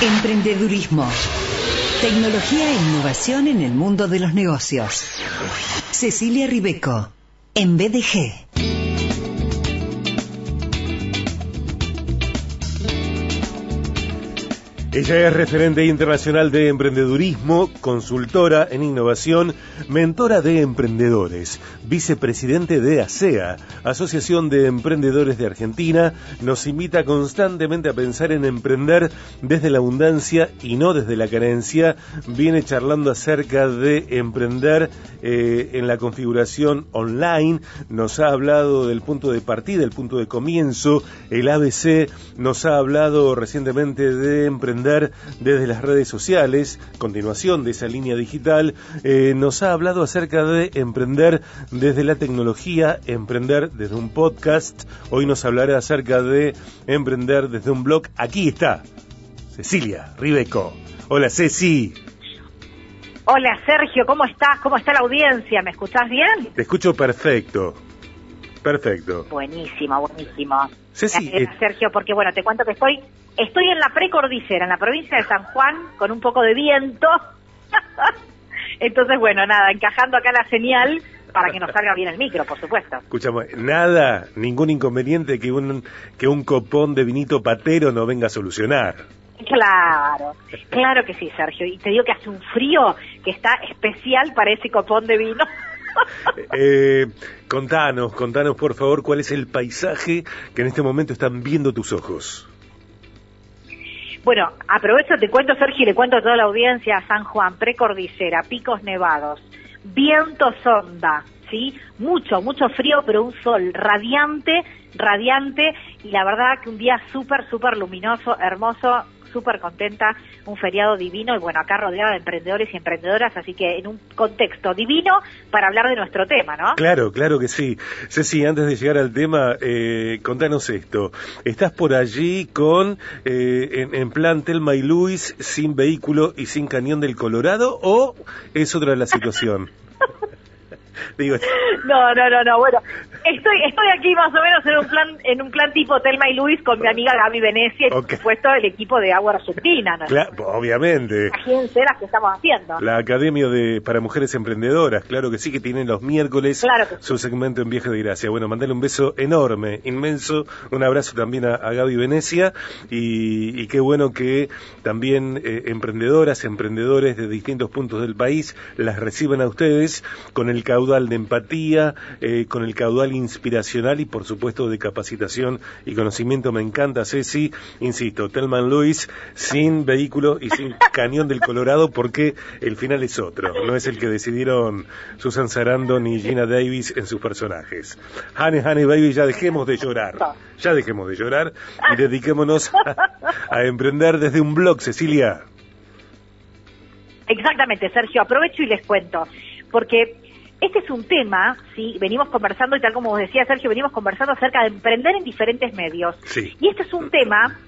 Emprendedurismo. Tecnología e innovación en el mundo de los negocios. Cecilia Ribeco, en BDG. Ella es referente internacional de emprendedurismo, consultora en innovación, mentora de emprendedores, vicepresidente de ASEA, Asociación de Emprendedores de Argentina, nos invita constantemente a pensar en emprender desde la abundancia y no desde la carencia. Viene charlando acerca de emprender eh, en la configuración online, nos ha hablado del punto de partida, el punto de comienzo, el ABC, nos ha hablado recientemente de emprender desde las redes sociales, continuación de esa línea digital, eh, nos ha hablado acerca de emprender desde la tecnología, emprender desde un podcast, hoy nos hablará acerca de emprender desde un blog. Aquí está, Cecilia Ribeco. Hola Ceci. Hola Sergio, ¿cómo estás? ¿Cómo está la audiencia? ¿Me escuchás bien? Te escucho perfecto. Perfecto. Buenísimo, buenísimo. Ceci, Gracias, eh, Sergio, porque bueno, te cuento que estoy estoy en la precordillera, en la provincia de San Juan, con un poco de viento. Entonces, bueno, nada, encajando acá la señal para que nos salga bien el micro, por supuesto. Escuchamos, nada, ningún inconveniente que un, que un copón de vinito patero no venga a solucionar. Claro, claro que sí, Sergio. Y te digo que hace un frío que está especial para ese copón de vino. Eh, contanos, contanos por favor cuál es el paisaje que en este momento están viendo tus ojos. Bueno, aprovecho, te cuento, Sergio, y le cuento a toda la audiencia, San Juan, precordillera, picos nevados, viento sonda, ¿sí? Mucho, mucho frío, pero un sol radiante, radiante, y la verdad que un día súper, súper luminoso, hermoso, súper contenta, un feriado divino, y bueno, acá rodeada de emprendedores y emprendedoras, así que en un contexto divino para hablar de nuestro tema, ¿no? Claro, claro que sí. Ceci, antes de llegar al tema, eh, contanos esto. ¿Estás por allí con, eh, en, en plan Telma y Luis, sin vehículo y sin cañón del Colorado, o es otra la situación? Digo, No, no, no, no, bueno, estoy estoy aquí más o menos en un plan en un plan tipo Telma y Luis con mi amiga Gaby Venecia y por Ok. supuesto el equipo de Agua Argentina, ¿no? cla- obviamente. Imagínense las que estamos haciendo. La Academia de para Mujeres Emprendedoras, claro que sí, que tienen los miércoles Claro sí. su segmento en Viaje de Gracia. Bueno, mandale un beso enorme, inmenso, un abrazo también a, a Gaby Venecia y, y qué bueno que también eh, emprendedoras, emprendedores de distintos puntos del país las reciban a ustedes con el caudal de empatía, eh, con el caudal inspiracional y por supuesto de capacitación y conocimiento. Me encanta, Ceci, insisto, Telman Luis sin vehículo y sin cañón del Colorado porque el final es otro, no es el que decidieron Susan Sarandon y Gina Davis en sus personajes. Honey, honey, baby, ya dejemos de llorar, ya dejemos de llorar y dediquémonos a emprender desde un blog, Cecilia. Exactamente, Sergio, aprovecho y les cuento, porque este es un tema, sí, venimos conversando y tal como vos decías, Sergio, venimos conversando acerca de emprender en diferentes medios. Sí. Y este es un tema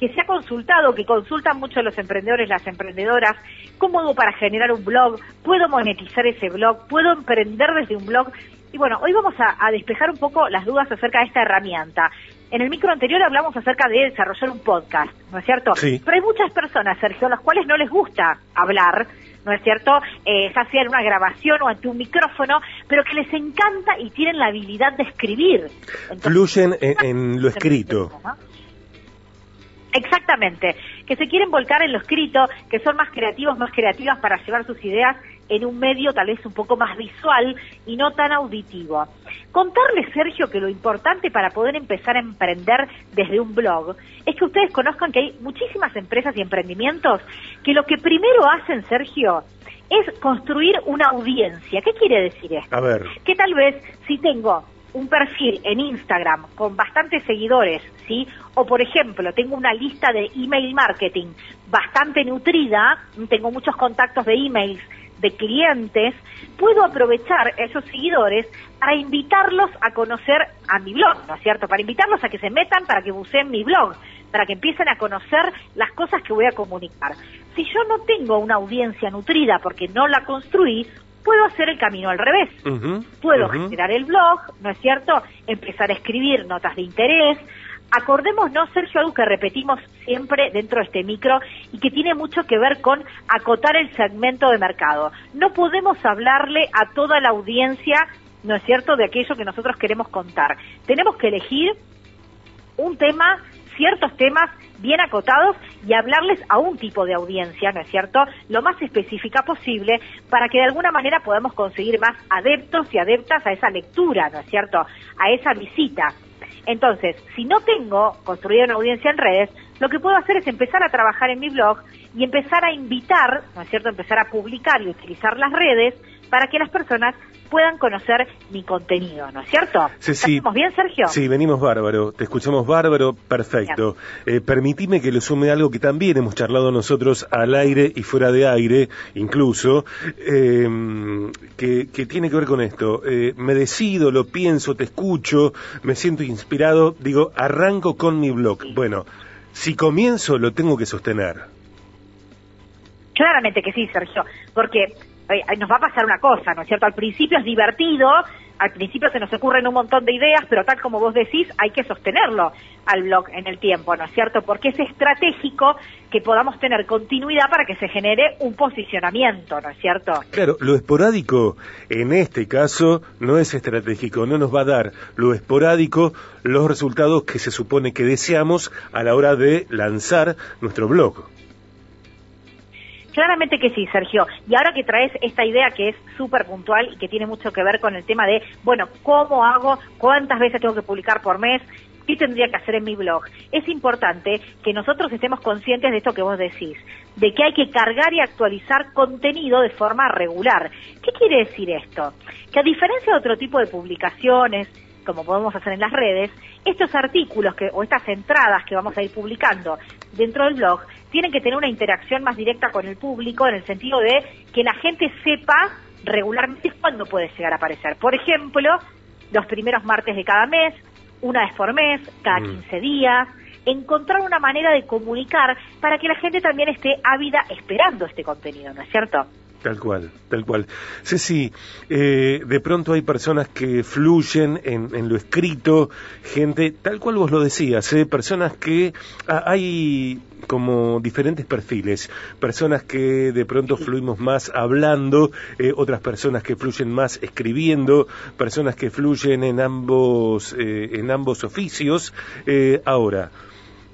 que se ha consultado, que consultan mucho los emprendedores, las emprendedoras, ¿cómo hago para generar un blog? ¿Puedo monetizar ese blog? ¿Puedo emprender desde un blog? Y bueno, hoy vamos a, a despejar un poco las dudas acerca de esta herramienta. En el micro anterior hablamos acerca de desarrollar un podcast, ¿no es cierto? Sí. Pero hay muchas personas, Sergio, a las cuales no les gusta hablar, ¿no es cierto? Eh, ya sea en una grabación o ante un micrófono, pero que les encanta y tienen la habilidad de escribir. Entonces, Fluyen en, en lo escrito. ¿no? Exactamente, que se quieren volcar en lo escrito, que son más creativos, más creativas para llevar sus ideas en un medio tal vez un poco más visual y no tan auditivo. Contarles, Sergio, que lo importante para poder empezar a emprender desde un blog es que ustedes conozcan que hay muchísimas empresas y emprendimientos que lo que primero hacen, Sergio, es construir una audiencia. ¿Qué quiere decir esto? A ver, que tal vez si tengo un perfil en Instagram con bastantes seguidores, ¿sí? O por ejemplo, tengo una lista de email marketing bastante nutrida, tengo muchos contactos de emails de clientes, puedo aprovechar esos seguidores para invitarlos a conocer a mi blog, ¿no es cierto? Para invitarlos a que se metan, para que buceen mi blog, para que empiecen a conocer las cosas que voy a comunicar. Si yo no tengo una audiencia nutrida porque no la construí, puedo hacer el camino al revés. Puedo generar el blog, ¿no es cierto? Empezar a escribir notas de interés, acordémonos, Sergio, algo que repetimos siempre dentro de este micro y que tiene mucho que ver con acotar el segmento de mercado. No podemos hablarle a toda la audiencia, ¿no es cierto?, de aquello que nosotros queremos contar. Tenemos que elegir un tema, ciertos temas bien acotados y hablarles a un tipo de audiencia, ¿no es cierto?, lo más específica posible para que de alguna manera podamos conseguir más adeptos y adeptas a esa lectura, ¿no es cierto?, a esa visita. Entonces, si no tengo construida una audiencia en redes, lo que puedo hacer es empezar a trabajar en mi blog y empezar a invitar, ¿no es cierto?, empezar a publicar y utilizar las redes para que las personas puedan conocer mi contenido, ¿no es cierto? Sí, sí. bien, Sergio? Sí, venimos bárbaro, te escuchamos bárbaro, perfecto. Eh, permitime que le sume algo que también hemos charlado nosotros al aire y fuera de aire, incluso, em, que, tiene que ver con esto. Eh, me decido, lo pienso, te escucho, me siento inspirado, digo, arranco con mi blog. Bueno, si comienzo, lo tengo que sostener. Claramente que sí, Sergio, porque nos va a pasar una cosa, ¿no es cierto? Al principio es divertido, al principio se nos ocurren un montón de ideas, pero tal como vos decís, hay que sostenerlo al blog en el tiempo, ¿no es cierto? Porque es estratégico que podamos tener continuidad para que se genere un posicionamiento, ¿no es cierto? Claro, lo esporádico en este caso no es estratégico, no nos va a dar lo esporádico los resultados que se supone que deseamos a la hora de lanzar nuestro blog. Claramente que sí, Sergio. Y ahora que traes esta idea que es súper puntual y que tiene mucho que ver con el tema de, bueno, ¿cómo hago? ¿Cuántas veces tengo que publicar por mes? ¿Qué tendría que hacer en mi blog? Es importante que nosotros estemos conscientes de esto que vos decís, de que hay que cargar y actualizar contenido de forma regular. ¿Qué quiere decir esto? Que a diferencia de otro tipo de publicaciones, como podemos hacer en las redes, estos artículos que, o estas entradas que vamos a ir publicando dentro del blog tienen que tener una interacción más directa con el público en el sentido de que la gente sepa regularmente cuándo puede llegar a aparecer. Por ejemplo, los primeros martes de cada mes, una vez por mes, cada 15 mm. días, encontrar una manera de comunicar para que la gente también esté ávida esperando este contenido, ¿no es cierto? Tal cual, tal cual. Ceci, eh, de pronto hay personas que fluyen en, lo escrito, gente, tal cual vos lo decías, ¿eh? personas que ah, hay como diferentes perfiles, personas que de pronto fluimos más hablando, eh, otras personas que fluyen más escribiendo, personas que fluyen en ambos, eh, en ambos oficios. ahora,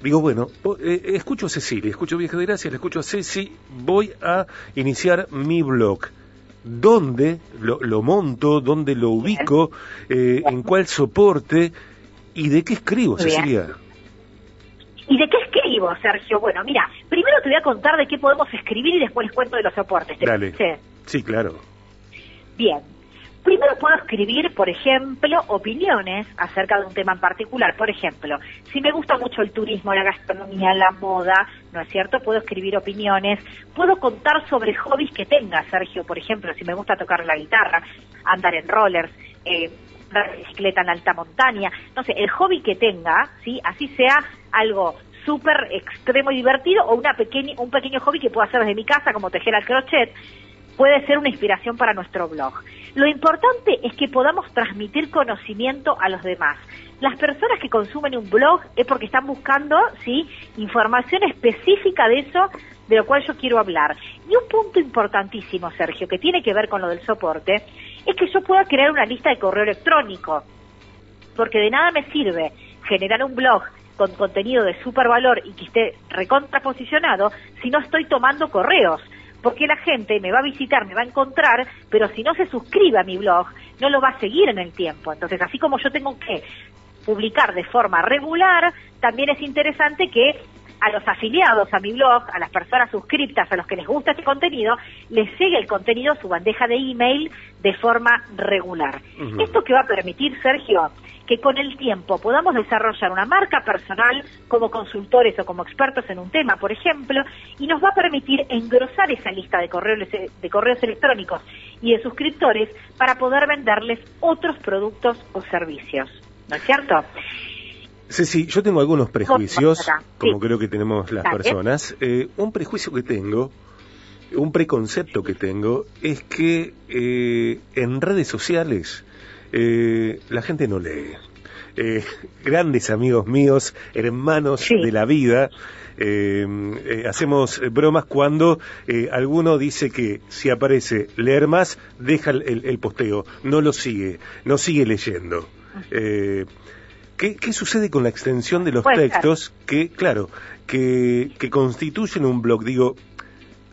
digo, bueno, eh, escucho a Cecilia, escucho Vieja de Gracia, le escucho a Ceci, voy a iniciar mi blog. ¿Dónde lo, monto? ¿Dónde lo ubico? Eh, ¿En cuál soporte? ¿Y de qué escribo, Cecilia? ¿Y de qué escribo, Sergio? Bueno, mira, primero te voy a contar de qué podemos escribir y después les cuento de los soportes. Dale. Sí, claro. Bien, Primero puedo escribir, por ejemplo, opiniones acerca de un tema en particular. Por ejemplo, si me gusta mucho el turismo, la gastronomía, la moda, ¿no es cierto? Puedo escribir opiniones. Puedo contar sobre hobbies que tenga, Sergio. Por ejemplo, si me gusta tocar la guitarra, andar en rollers, eh, andar bicicleta en alta montaña. No sé, el hobby que tenga, ¿sí? Así sea algo súper extremo y divertido o una pequeña, un pequeño hobby que puedo hacer desde mi casa, como tejer al crochet, puede ser una inspiración para nuestro blog. Lo importante es que podamos transmitir conocimiento a los demás. Las personas que consumen un blog es porque están buscando, ¿sí?, información específica de eso de lo cual yo quiero hablar. Y un punto importantísimo, Sergio, que tiene que ver con lo del soporte, es que yo pueda crear una lista de correo electrónico. Porque de nada me sirve generar un blog con contenido de super valor y que esté recontraposicionado si no estoy tomando correos porque la gente me va a visitar, me va a encontrar, pero si no se suscribe a mi blog, no lo va a seguir en el tiempo. Entonces, así como yo tengo que publicar de forma regular, también es interesante que a los afiliados a mi blog, a las personas suscriptas, a los que les gusta este contenido, les llegue el contenido a su bandeja de email de forma regular. Esto que va a permitir, Sergio, que con el tiempo podamos desarrollar una marca personal como consultores o como expertos en un tema, por ejemplo, y nos va a permitir engrosar esa lista de correos, de correos electrónicos y de suscriptores para poder venderles otros productos o servicios. ¿No es cierto? Sí, sí, yo tengo algunos prejuicios, como creo que tenemos las personas. Eh, un prejuicio que tengo, un preconcepto que tengo, es que eh, en redes sociales eh, la gente no lee. grandes amigos míos, hermanos de la vida. Hacemos bromas cuando alguno dice que si aparece leer más, deja el, posteo, no lo sigue, no sigue leyendo. ¿Qué, ¿qué, sucede con la extensión de los textos que, claro, que, que constituyen un blog? Digo,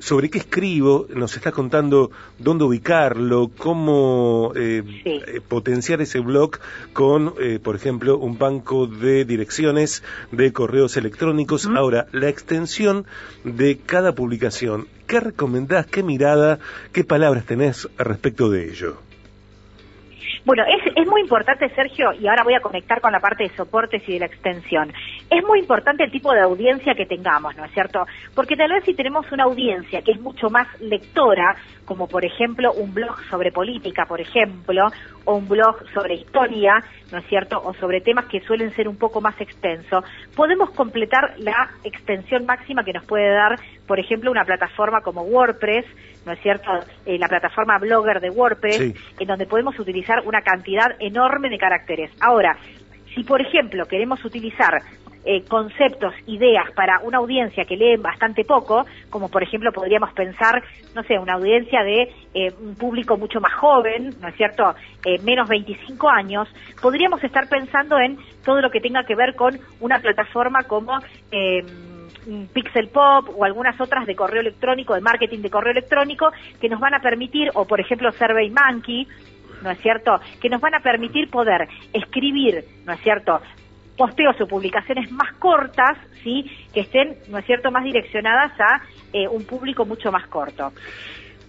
sobre qué escribo, nos está contando dónde ubicarlo, cómo eh, eh, potenciar ese blog con, eh, por ejemplo, un banco de direcciones de correos electrónicos. Ahora, la extensión de cada publicación, ¿qué recomendás, qué mirada, qué palabras tenés respecto de ello? Bueno, es, es muy importante, Sergio, y ahora voy a conectar con la parte de soportes y de la extensión. Es muy importante el tipo de audiencia que tengamos, ¿no es cierto? Porque tal vez si tenemos una audiencia que es mucho más lectora, como por ejemplo un blog sobre política, por ejemplo, o un blog sobre historia, ¿no es cierto? O sobre temas que suelen ser un poco más extensos, podemos completar la extensión máxima que nos puede dar, por ejemplo, una plataforma como WordPress, ¿no es cierto? Eh, la plataforma Blogger de WordPress, en donde podemos utilizar una cantidad enorme de caracteres. Ahora, si por ejemplo queremos utilizar eh, conceptos, ideas para una audiencia que lee bastante poco, como por ejemplo podríamos pensar, no sé, una audiencia de eh, un público mucho más joven, ¿no es cierto?, menos 25 años, podríamos estar pensando en todo lo que tenga que ver con una plataforma como Pixel Pop o algunas otras de correo electrónico, de marketing de correo electrónico, que nos van a permitir, o por ejemplo Survey Monkey, ¿no es cierto?, que nos van a permitir poder escribir, ¿no es cierto?, posteos o publicaciones más cortas, ¿sí?, que estén, ¿no es cierto?, más direccionadas a eh, un público mucho más corto.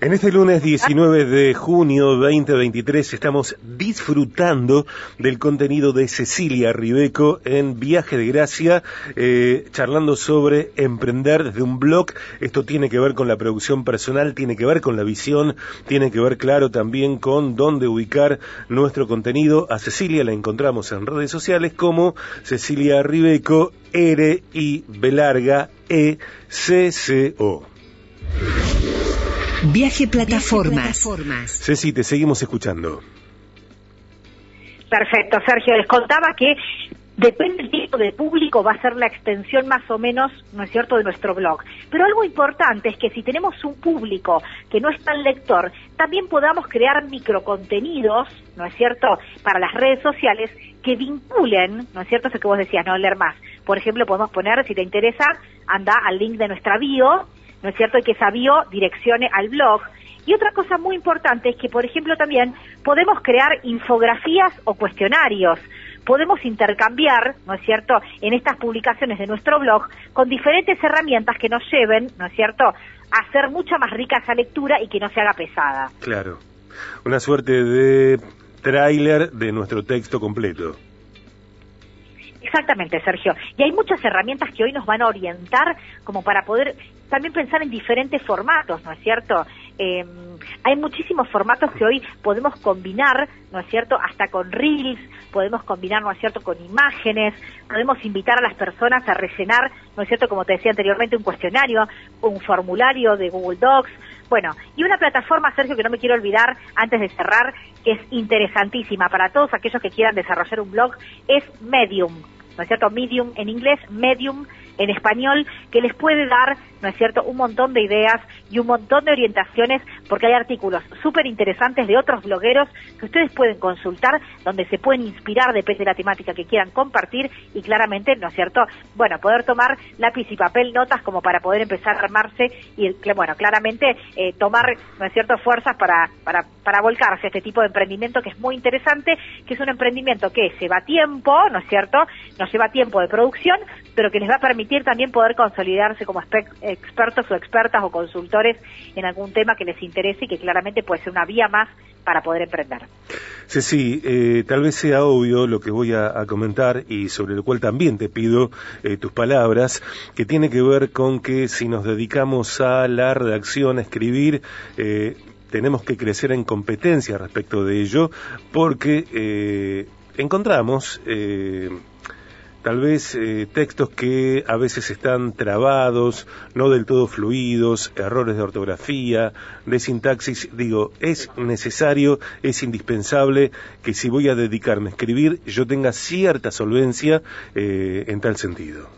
En este lunes 19 de junio 2023 estamos disfrutando del contenido de Cecilia Ribeco en Viaje de Gracia, eh, charlando sobre emprender desde un blog. Esto tiene que ver con la producción personal, tiene que ver con la visión, tiene que ver, claro, también con dónde ubicar nuestro contenido. A Cecilia la encontramos en redes sociales como Cecilia Ribeco, R Viaje Plataformas. Ceci, te seguimos escuchando. Perfecto, Sergio. Les contaba que depende del tipo de público, va a ser la extensión más o menos, ¿no es cierto?, de nuestro blog. Pero algo importante es que si tenemos un público que no es tan lector, también podamos crear microcontenidos, ¿no es cierto?, para las redes sociales que vinculen, ¿no es cierto?, eso que vos decías, no leer más. Por ejemplo, podemos poner, si te interesa, anda al link de nuestra bio ¿no es cierto? Y que esa bio direccione al blog. Y otra cosa muy importante es que, por ejemplo, también podemos crear infografías o cuestionarios. Podemos intercambiar, ¿no es cierto?, en estas publicaciones de nuestro blog con diferentes herramientas que nos lleven, ¿no es cierto?, a hacer mucha más rica esa lectura y que no se haga pesada. Claro. Una suerte de tráiler de nuestro texto completo. Exactamente, Sergio. Y hay muchas herramientas que hoy nos van a orientar como para poder también pensar en diferentes formatos, ¿no es cierto? Em, hay muchísimos formatos que hoy podemos combinar, ¿no es cierto? Hasta con reels, podemos combinar, ¿no es cierto?, con imágenes, podemos invitar a las personas a rellenar, ¿no es cierto?, como te decía anteriormente, un cuestionario, un formulario de Google Docs, bueno, y una plataforma, Sergio, que no me quiero olvidar antes de cerrar, que es interesantísima para todos aquellos que quieran desarrollar un blog, es Medium. ¿no es cierto? Medium en inglés, Medium en español, que les puede dar, ¿no es cierto?, un montón de ideas y un montón de orientaciones, porque hay artículos súper interesantes de otros blogueros que ustedes pueden consultar, donde se pueden inspirar, depende de la temática que quieran compartir, y claramente, ¿no es cierto?, bueno, poder tomar lápiz y papel, notas, como para poder empezar a armarse y, bueno, claramente eh, tomar, ¿no es cierto?, fuerzas para, para, para volcarse a este tipo de emprendimiento que es muy interesante, que es un emprendimiento que lleva tiempo, ¿no es cierto?, nos lleva tiempo de producción, pero que les va a permitir también poder consolidarse como expertos o expertas o consultores en algún tema que les interese y que claramente puede ser una vía más para poder emprender. Sí, sí, eh, tal vez sea obvio lo que voy a, comentar y sobre lo cual también te pido eh, tus palabras, que tiene que ver con que si nos dedicamos a la redacción, a escribir, eh, tenemos que crecer en competencia respecto de ello, porque encontramos tal vez eh, textos que a veces están trabados, no del todo fluidos, errores de ortografía, de sintaxis. Digo, es necesario, es indispensable que si voy a dedicarme a escribir, yo tenga cierta solvencia eh, en tal sentido.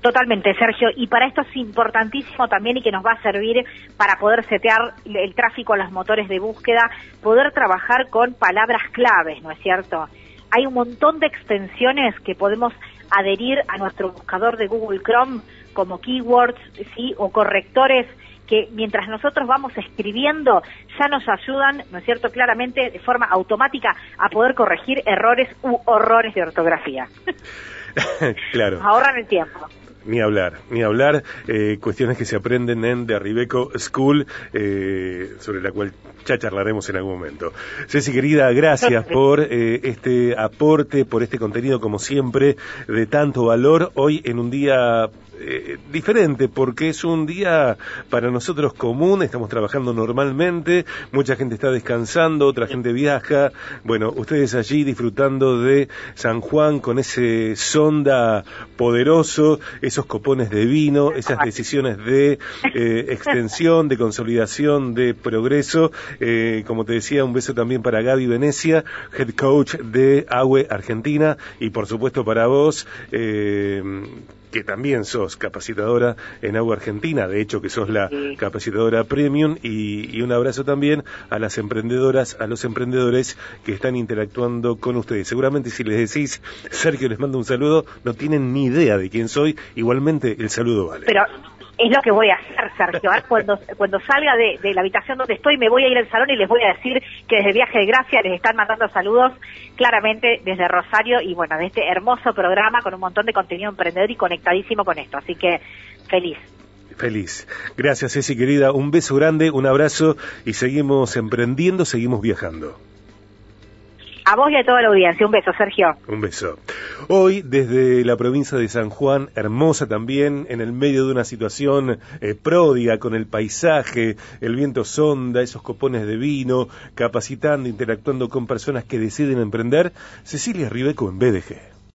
Totalmente, Sergio. Y para esto es importantísimo también y que nos va a servir para poder setear el tráfico a los motores de búsqueda, poder trabajar con palabras claves, ¿no es cierto? Hay un montón de extensiones que podemos adherir a nuestro buscador de Google Chrome como keywords, sí, o correctores que mientras nosotros vamos escribiendo ya nos ayudan, ¿no es cierto?, claramente de forma automática a poder corregir errores u horrores de ortografía. claro. Ahorran el tiempo. Ni hablar, ni hablar, eh, cuestiones que se aprenden en The Ribeco School, eh, sobre la cual ya charlaremos en algún momento. Ceci, querida, gracias por eh, este aporte, por este contenido, como siempre, de tanto valor, hoy en un día eh, diferente porque es un día para nosotros común, estamos trabajando normalmente, mucha gente está descansando, otra gente viaja, bueno, ustedes allí disfrutando de San Juan con ese sonda poderoso, esos copones de vino, esas decisiones de eh, extensión, de consolidación, de progreso, eh, como te decía, un beso también para Gaby Venecia, head coach de AWE Argentina, y por supuesto para vos, que también sos capacitadora en Agua Argentina, de hecho que sos la capacitadora premium y, un abrazo también a las emprendedoras, a los emprendedores que están interactuando con ustedes. Seguramente si les decís, Sergio les mando un saludo, no tienen ni idea de quién soy, igualmente el saludo vale es lo que voy a hacer, Sergio. Cuando, cuando salga de, la habitación donde estoy, me voy a ir al salón y les voy a decir que desde Viaje de Gracia les están mandando saludos claramente desde Rosario y bueno, de este hermoso programa con un montón de contenido emprendedor y conectadísimo con esto. Así que feliz. Feliz. Gracias, Ceci, querida. Un beso grande, un abrazo y seguimos emprendiendo, seguimos viajando. A vos y a toda la audiencia. Un beso, Sergio. Un beso. Hoy, desde la provincia de San Juan, hermosa también, en el medio de una situación eh, pródiga con el paisaje, el viento sonda, esos copones de vino, capacitando, interactuando con personas que deciden emprender, Cecilia Ribeco en BDG.